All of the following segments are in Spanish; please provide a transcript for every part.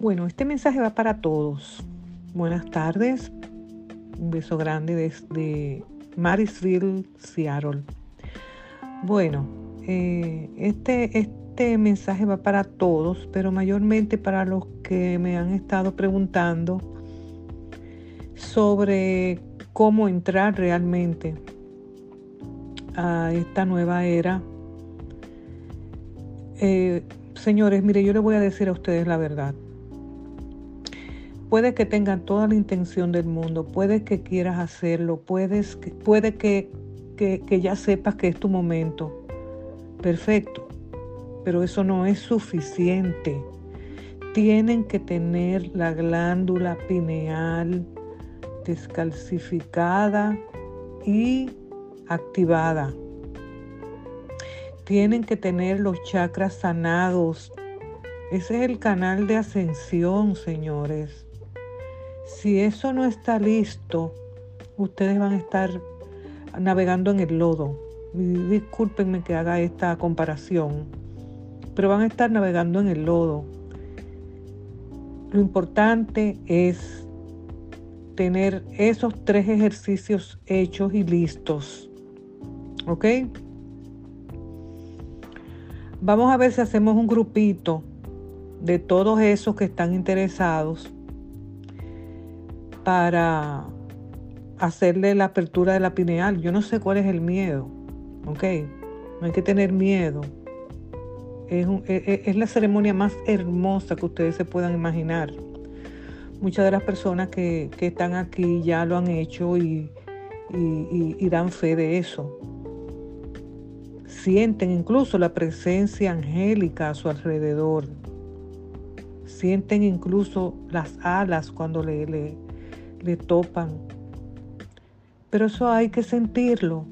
Bueno, este mensaje va para todos. Buenas tardes. Un beso grande desde Marysville, Seattle. Bueno, eh, este, este mensaje va para todos, pero mayormente para los que me han estado preguntando sobre cómo entrar realmente a esta nueva era. Eh, señores, mire, yo les voy a decir a ustedes la verdad. Puede que tengan toda la intención del mundo, puede que quieras hacerlo, puedes, puede que, que ya sepas que es tu momento. Perfecto, pero eso no es suficiente. Tienen que tener la glándula pineal descalcificada y activada. Tienen que tener los chakras sanados. Ese es el canal de ascensión, señores. Si eso no está listo, ustedes van a estar navegando en el lodo. Discúlpenme que haga esta comparación, pero van a estar navegando en el lodo. Lo importante es tener esos tres ejercicios hechos y listos. ¿Ok? Vamos a ver si hacemos un grupito de todos esos que están interesados para hacerle la apertura de la pineal. Yo no sé cuál es el miedo, ¿ok? No hay que tener miedo. Es, e, e, la ceremonia más hermosa que ustedes se puedan imaginar. Muchas de las personas que, están aquí ya lo han hecho y, y dan fe de eso. Sienten incluso la presencia angélica a su alrededor. Sienten incluso las alas cuando le, le, le topan. Pero eso hay que sentirlo,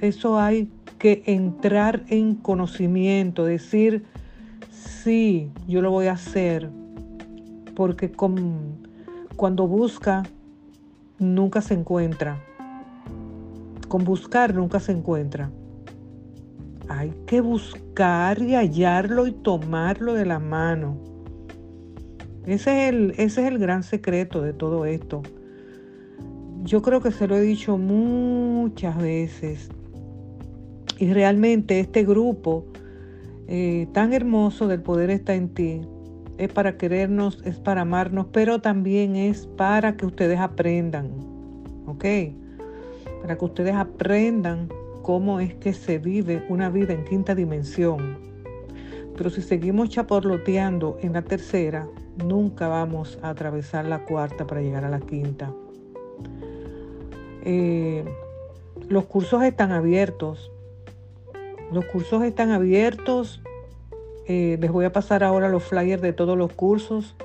eso hay que entrar en conocimiento, decir, sí, yo lo voy a hacer, porque cuando busca, nunca se encuentra. Con buscar nunca se encuentra. Hay que buscar y hallarlo y tomarlo de la mano. Ese es el, ese es el gran secreto de todo esto yo creo que se lo he dicho muchas veces. Y realmente este grupo eh, tan hermoso del poder está en ti es para querernos, es para amarnos, pero también es para que ustedes aprendan, ¿ok? Para que ustedes aprendan cómo es que se vive una vida en quinta dimensión. Pero si seguimos chaporloteando en la tercera, nunca vamos a atravesar la cuarta para llegar a la quinta. Eh, los cursos están abiertos. Los cursos están abiertos. Eh, les voy a pasar ahora los flyers de todos los cursos.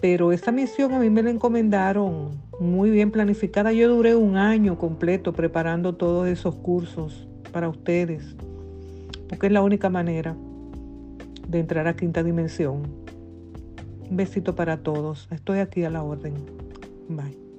Pero esa misión a mí me la encomendaron muy bien planificada. Yo duré un año completo preparando todos esos cursos para ustedes. Porque es la única manera de entrar a quinta dimensión. Un besito para todos. Estoy aquí a la orden. Bye.